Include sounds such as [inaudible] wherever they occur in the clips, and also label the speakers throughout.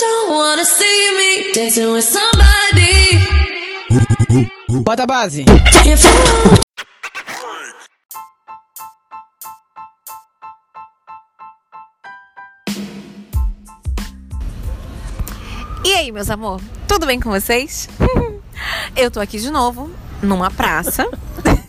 Speaker 1: don't wanna see me dancing with somebody.
Speaker 2: Bota a base.
Speaker 3: E aí, meus amor? Tudo bem com vocês? [laughs] Eu tô aqui de novo, numa praça.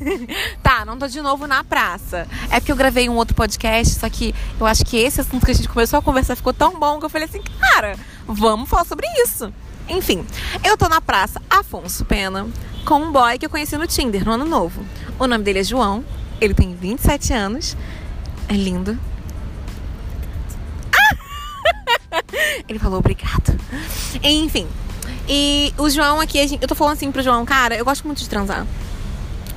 Speaker 3: [laughs] tá, não tô de novo na praça. É porque eu gravei um outro podcast, só que eu acho que esse assunto que a gente começou a conversar ficou tão bom que eu falei assim, cara, vamos falar sobre isso. Enfim, eu tô na praça Afonso Pena com um boy que eu conheci no Tinder no ano novo. O nome dele é João, ele tem 27 anos, é lindo, [laughs] Ele falou obrigado. Enfim. E o João aqui, eu tô falando assim pro João, cara, eu gosto muito de transar.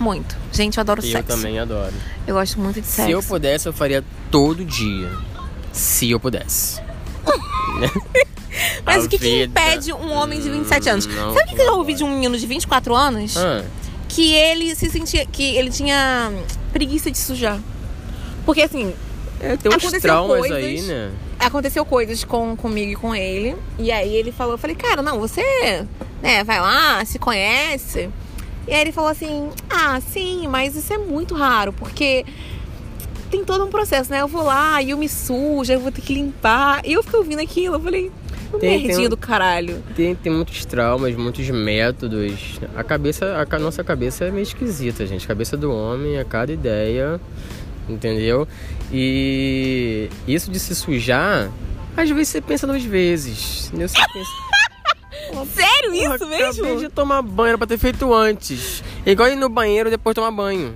Speaker 3: Muito. Gente, eu adoro
Speaker 4: Eu
Speaker 3: sexo.
Speaker 4: também adoro.
Speaker 3: Eu gosto muito de sexo.
Speaker 4: Se eu pudesse, eu faria todo dia. Se eu pudesse. [laughs]
Speaker 3: Mas
Speaker 4: A
Speaker 3: o que, que impede um homem de 27 anos?
Speaker 4: Não
Speaker 3: Sabe o que, que eu ouvi de um menino de 24 anos?
Speaker 4: Ah,
Speaker 3: Que ele se sentia. Que ele tinha preguiça de sujar. Porque assim,
Speaker 4: é, tem uns
Speaker 3: Aconteceu
Speaker 4: traumas
Speaker 3: coisas.
Speaker 4: aí, né?
Speaker 3: aconteceu coisas com, comigo e com ele. E aí ele falou, eu falei, cara, não, você né, vai lá, se conhece. E aí ele falou assim, ah, sim, mas isso é muito raro, porque tem todo um processo, né? Eu vou lá e eu me sujo, eu vou ter que limpar. E eu fiquei ouvindo aquilo, eu falei, "Que
Speaker 4: Tem- tem
Speaker 3: do caralho.
Speaker 4: Tem, tem muitos traumas, muitos métodos. A cabeça, a ca- nossa cabeça é meio esquisita, gente. A cabeça do homem é cada ideia, entendeu? E isso de se sujar, às vezes você pensa duas vezes. Entendeu? Você pensa,
Speaker 3: Sério isso
Speaker 4: "Porra,
Speaker 3: mesmo?
Speaker 4: Acabei de tomar banho, era pra ter feito antes. É igual ir no banheiro e depois tomar banho.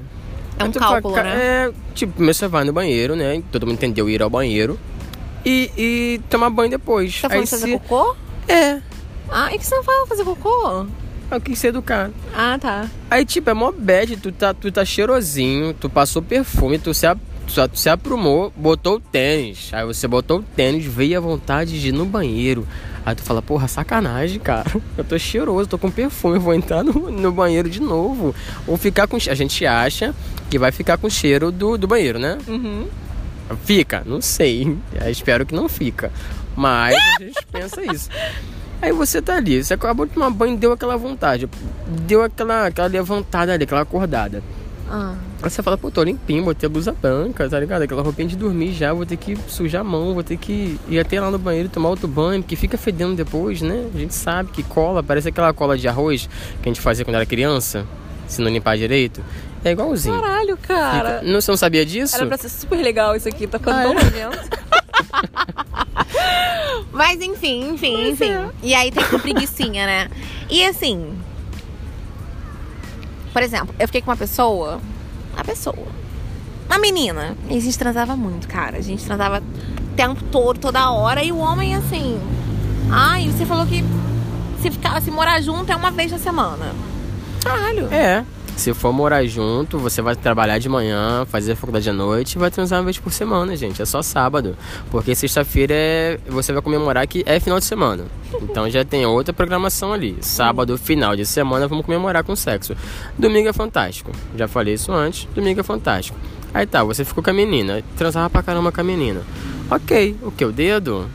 Speaker 3: É um cálculo,
Speaker 4: "Ca-
Speaker 3: né?
Speaker 4: É, tipo, primeiro você vai no banheiro, né? Todo mundo entendeu ir ao banheiro. E, e tomar banho depois.
Speaker 3: Tá falando
Speaker 4: Aí
Speaker 3: de fazer
Speaker 4: se...
Speaker 3: cocô?
Speaker 4: É,
Speaker 3: Ah, e que você não fala fazer cocô?
Speaker 4: eu quis ser educado.
Speaker 3: Ah, tá.
Speaker 4: Aí, tipo, é mó bad, tu tá, tu tá cheirosinho, tu passou perfume, tu se, a- tu se aprumou, botou o tênis. Aí você botou o tênis, veio a vontade de ir no banheiro. Aí tu fala, porra, sacanagem, cara. Eu tô cheiroso, tô com perfume, vou entrar no, no banheiro de novo. Ou ficar com. A gente acha que vai ficar com cheiro do, do banheiro, né?
Speaker 3: Uhum.
Speaker 4: Fica, não sei. Eu espero que não fica. Mas a gente [laughs] pensa isso. Aí você tá ali, você acabou de tomar banho, deu aquela vontade, deu aquela, aquela levantada ali, aquela acordada.
Speaker 3: Ah.
Speaker 4: Aí você fala, pô, tô limpinho, botei a blusa branca, tá ligado? Aquela roupinha de dormir já, vou ter que sujar a mão, vou ter que ir até lá no banheiro e tomar outro banho, porque fica fedendo depois, né? A gente sabe que cola, parece aquela cola de arroz que a gente fazia quando era criança, se não limpar direito. É igualzinho.
Speaker 3: Caralho, cara.
Speaker 4: Fica- Não, você não sabia disso?
Speaker 3: Era pra ser super legal isso aqui, tá ficando
Speaker 4: Ah,
Speaker 3: tão
Speaker 4: é?
Speaker 3: nojento. Mas enfim, enfim, enfim. E aí tem a preguiçinha, né? E assim. Por exemplo, eu fiquei com uma pessoa. Pessoa. Uma menina. E a gente transava muito, cara. A gente transava o tempo todo, toda hora. E o homem, assim. Ai, você falou que se, ficar, se morar junto é uma vez na semana. Caralho.
Speaker 4: É. Se for morar junto, você vai trabalhar de manhã, fazer faculdade à noite e vai transar uma vez por semana, gente. É só sábado. Porque sexta-feira é... você vai comemorar que é final de semana. Então já tem outra programação ali. Sábado, final de semana, vamos comemorar com sexo. Domingo é fantástico. Já falei isso antes. Domingo é fantástico. Aí tá, você ficou com a menina. Transava pra caramba com a menina. Ok. O que? O dedo?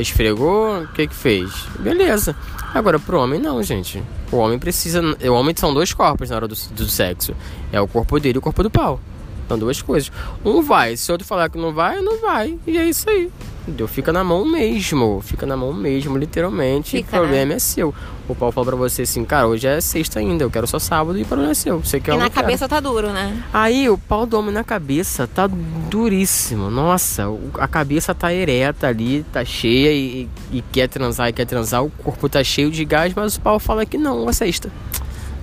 Speaker 4: Esfregou? O que que fez? Beleza. Agora pro homem não, gente. O homem precisa. O homem são dois corpos na hora do, do sexo. É o corpo dele e o corpo do pau. São duas coisas. Um vai, se o outro falar que não vai, não vai. E é isso aí. Entendeu? Fica na mão mesmo. Fica na mão mesmo, literalmente.
Speaker 3: Fica,
Speaker 4: o problema é seu. O pau fala pra você assim, cara, hoje é sexta ainda, eu quero só sábado e o problema é seu. Você quer
Speaker 3: E na cabeça tá duro, né?
Speaker 4: Aí o pau do homem na cabeça tá duríssimo. Nossa, a cabeça tá ereta ali, tá cheia e, e quer transar e quer transar. O corpo tá cheio de gás, mas o pau fala que não, é sexta.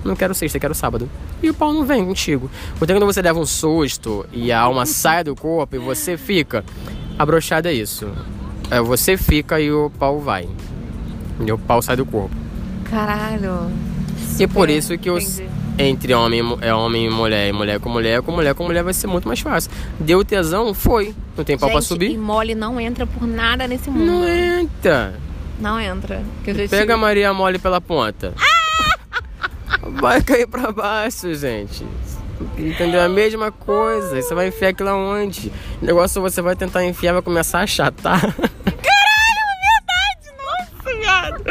Speaker 4: Não quero sexta, quero sábado. E o pau não vem contigo. Porque quando você leva um susto e a alma sai do corpo e você fica, a brochada é isso. É, você fica e o pau vai. E o pau sai do corpo.
Speaker 3: Caralho.
Speaker 4: E por isso que os, entre homem, é homem e mulher, e mulher com mulher, com mulher com mulher vai ser muito mais fácil. Deu tesão, foi. Não tem pau pra
Speaker 3: Gente,
Speaker 4: subir?
Speaker 3: E mole não entra por nada nesse mundo.
Speaker 4: Não entra.
Speaker 3: Não entra.
Speaker 4: Pega a Maria Mole pela ponta. Vai cair pra baixo, gente. Entendeu? A mesma coisa. Você vai enfiar aquilo aonde? O negócio você vai tentar enfiar, vai começar a achatar.
Speaker 3: Nossa,
Speaker 4: ligado?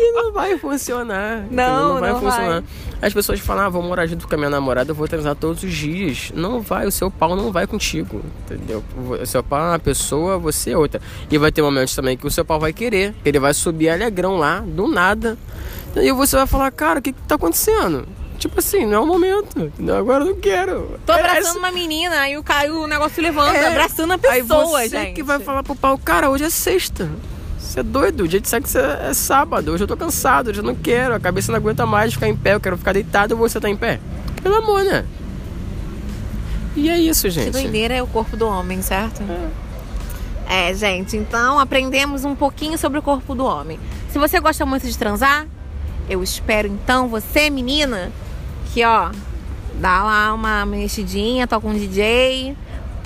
Speaker 4: E não vai funcionar.
Speaker 3: Não,
Speaker 4: não vai
Speaker 3: não
Speaker 4: funcionar. As pessoas falam, ah, vou morar junto com a minha namorada, eu vou transar todos os dias. Não vai, o seu pau não vai contigo, entendeu? O seu pau é uma pessoa, você é outra. E vai ter momentos também que o seu pau vai querer. Ele vai subir alegrão lá, do nada. E você vai falar, cara, o que, que tá acontecendo? Tipo assim, não é o momento. Entendeu? Agora eu não quero.
Speaker 3: Tô
Speaker 4: É
Speaker 3: abraçando
Speaker 4: essa-
Speaker 3: uma menina, aí o, cara, o negócio levanta,
Speaker 4: É.
Speaker 3: abraçando a
Speaker 4: Aí
Speaker 3: pessoa,
Speaker 4: você
Speaker 3: gente.
Speaker 4: que vai falar pro pau, cara, hoje é sexta. Você é doido, o dia de sexo é, é sábado. Hoje eu tô cansado, hoje eu não quero. A cabeça não aguenta mais ficar em pé, eu quero ficar deitado e você tá em pé. Pelo amor, né? E é isso,
Speaker 3: Que
Speaker 4: gente.
Speaker 3: doideira é o corpo do homem, certo? É, gente, então aprendemos um pouquinho sobre o corpo do homem. Se você gosta muito de transar, eu espero então você, menina, que ó, dá lá uma mexidinha, toca um DJ,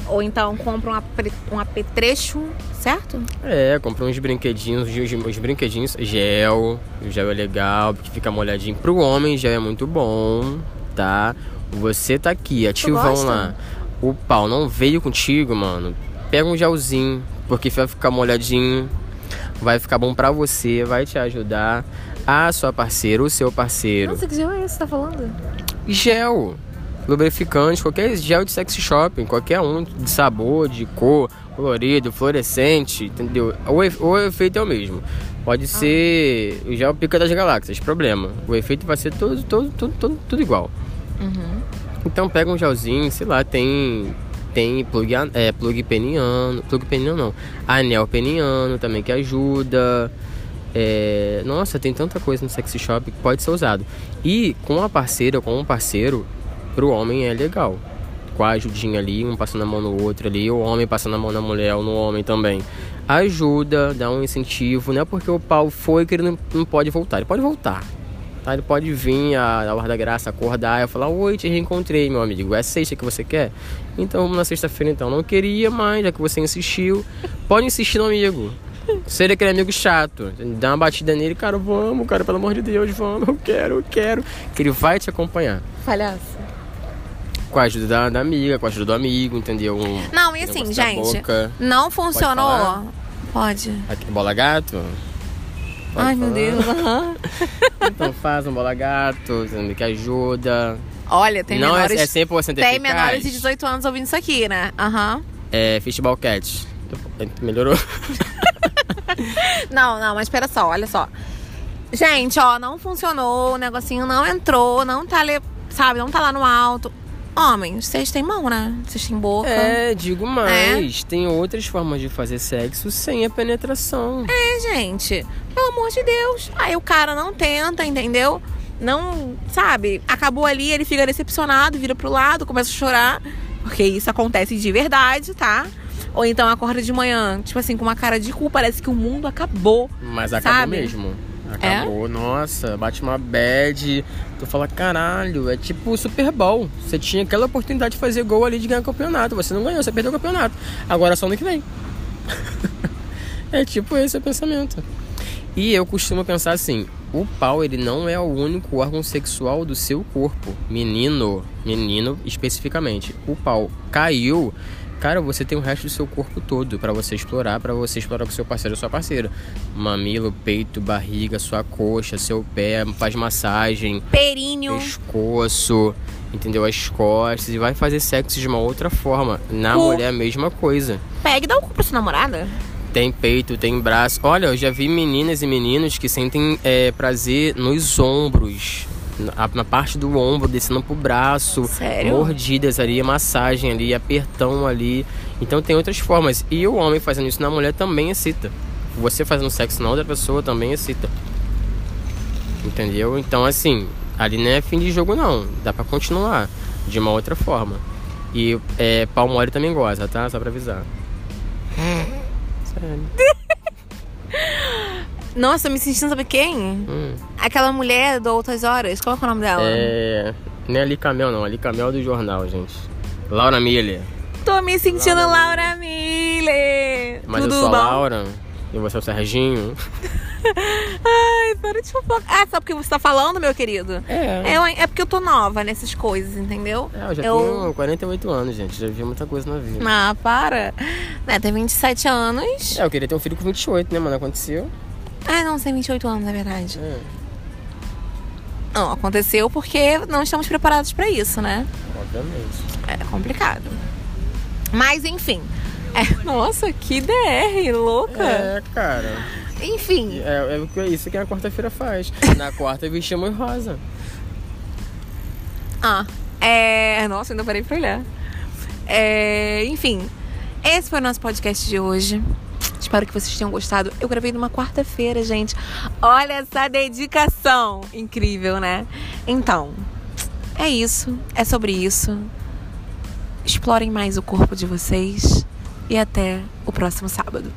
Speaker 3: ou então compra um, um apetrecho, certo?
Speaker 4: É, comprei uns brinquedinhos, uns, brinquedinhos, gel, o gel é legal, porque fica molhadinho. Pro homem, gel é muito bom, tá? Você tá aqui, ativão lá. O pau não veio contigo, mano. Pega um gelzinho, porque vai ficar molhadinho. Vai ficar bom pra você, vai te ajudar. A sua parceira, o seu parceiro.
Speaker 3: Nossa, que gel é esse que você tá falando?
Speaker 4: Gel, lubrificante, qualquer gel de sex shopping, qualquer um, de sabor, de cor, colorido, fluorescente, entendeu? O, efe- o efeito é o mesmo. Pode ser o gel pica das galáxias, problema. O efeito vai ser todo, todo, todo, todo, tudo igual. Então pega um gelzinho, sei lá, tem tem plug, é, plug peniano, plug peniano não, anel peniano também que ajuda. É, nossa, tem tanta coisa no sexy shop que pode ser usado. E com a parceira, com um parceiro, pro homem é legal. Com a ajudinha ali, um passando a mão no outro ali, o homem passando a mão na mulher ou no homem também. Ajuda, dá um incentivo, não é porque o pau foi que ele não, não pode voltar, ele pode voltar. Tá? Ele pode vir a hora da graça, acordar e falar, oi, te reencontrei, meu amigo. É sexta que você quer? Então vamos na sexta-feira então. Não queria mais, já que você insistiu. Pode insistir no amigo. Ser aquele amigo chato. Dá uma batida nele, cara, vamos, cara, pelo amor de Deus, vamos, eu quero, eu quero. Que ele vai te acompanhar.
Speaker 3: Palhaço.
Speaker 4: Com a ajuda da, da amiga, com a ajuda do amigo, entendeu? Um
Speaker 3: Não, e assim, gente, não funcionou. Pode.
Speaker 4: Aqui, bola gato? Pode
Speaker 3: Ai, meu
Speaker 4: falar?
Speaker 3: Deus. aham. [laughs]
Speaker 4: Então faz um bola gato, que ajuda.
Speaker 3: Olha, tem
Speaker 4: não é,
Speaker 3: menores.
Speaker 4: é 100%
Speaker 3: Tem
Speaker 4: eficaz.
Speaker 3: menores de 18 anos ouvindo isso aqui, né? Aham.
Speaker 4: É Fishball Cat. Melhorou? [laughs]
Speaker 3: Não, não, mas espera só, olha só. Gente, ó, não funcionou, o negocinho não entrou, não tá, sabe, não tá lá no alto. Homens, vocês têm mão, né? Vocês têm boca.
Speaker 4: É, digo mais. Tem outras formas de fazer sexo sem a penetração.
Speaker 3: É, gente, pelo amor de Deus. Aí o cara não tenta, entendeu? Não, sabe, acabou ali, ele fica decepcionado, vira pro lado, começa a chorar. Porque isso acontece de verdade, tá? Ou então acorda de manhã, tipo assim, com uma cara de cu, parece que o mundo acabou.
Speaker 4: Mas acabou
Speaker 3: Sabe?
Speaker 4: mesmo. Acabou, nossa, bate uma bad. Tu fala, caralho, é tipo o Super Bowl. Você tinha aquela oportunidade de fazer gol ali de ganhar o campeonato. Você não ganhou, você perdeu o campeonato. Agora é só ano que vem. [laughs] é tipo esse o pensamento. E eu costumo pensar assim: o pau ele não é o único órgão sexual do seu corpo, menino, menino especificamente. O pau caiu, cara, você tem o resto do seu corpo todo pra você explorar, pra você explorar com seu parceiro ou sua parceira. Mamilo, peito, barriga, sua coxa, seu pé, faz massagem,
Speaker 3: Períneo.
Speaker 4: pescoço, entendeu? As costas e vai fazer sexo de uma outra forma. Na
Speaker 3: Cu.
Speaker 4: mulher a mesma coisa.
Speaker 3: Pega e dá o cu pra sua namorada.
Speaker 4: Tem peito, tem braço. Olha, eu já vi meninas e meninos que sentem é, prazer nos ombros. Na, na parte do ombro, descendo pro braço.
Speaker 3: Sério?
Speaker 4: Mordidas ali, massagem ali, apertão ali. Então tem outras formas. E o homem fazendo isso na mulher também excita. Você fazendo sexo na outra pessoa também excita. Entendeu? Então assim, ali não é fim de jogo não. Dá pra continuar de uma outra forma. E é, pau mole também goza, tá? Só pra avisar. [laughs]
Speaker 3: Nossa, eu me sentindo, sabe quem?
Speaker 4: Hum.
Speaker 3: Aquela mulher do Outras Horas. Qual é, que é o nome dela?
Speaker 4: É. Não é Ali Camel, não. Ali Camel do jornal, gente. Laura Miller.
Speaker 3: Tô me sentindo Laura Miller.
Speaker 4: Mas
Speaker 3: Tudo
Speaker 4: eu sou a? Laura. E você é o Serginho. [laughs]
Speaker 3: Para de fofocar. Ah, sabe o que você tá falando, meu querido?
Speaker 4: É.
Speaker 3: Eu, é porque eu tô nova nessas coisas, entendeu?
Speaker 4: É, eu já tenho 48 anos, gente. Já vi muita coisa na vida.
Speaker 3: Ah, para. Né, tem 27 anos.
Speaker 4: É, eu queria ter um filho com 28, né, mano? Aconteceu.
Speaker 3: Ah, não, tem 28 anos, na verdade.
Speaker 4: É,
Speaker 3: Não, aconteceu porque não estamos preparados pra isso, né?
Speaker 4: obviamente.
Speaker 3: É complicado. Mas, enfim. É, [laughs] nossa, que DR, louca.
Speaker 4: É, cara.
Speaker 3: Enfim.
Speaker 4: É, é é isso que a quarta-feira faz. [laughs] Na quarta vestimos rosa.
Speaker 3: Ah, é. Nossa, ainda parei pra olhar. É, enfim, esse foi o nosso podcast de hoje. Espero que vocês tenham gostado. Eu gravei numa quarta-feira, gente. Olha essa dedicação. Incrível, né? Então, é isso. É sobre isso. Explorem mais o corpo de vocês. E até o próximo sábado.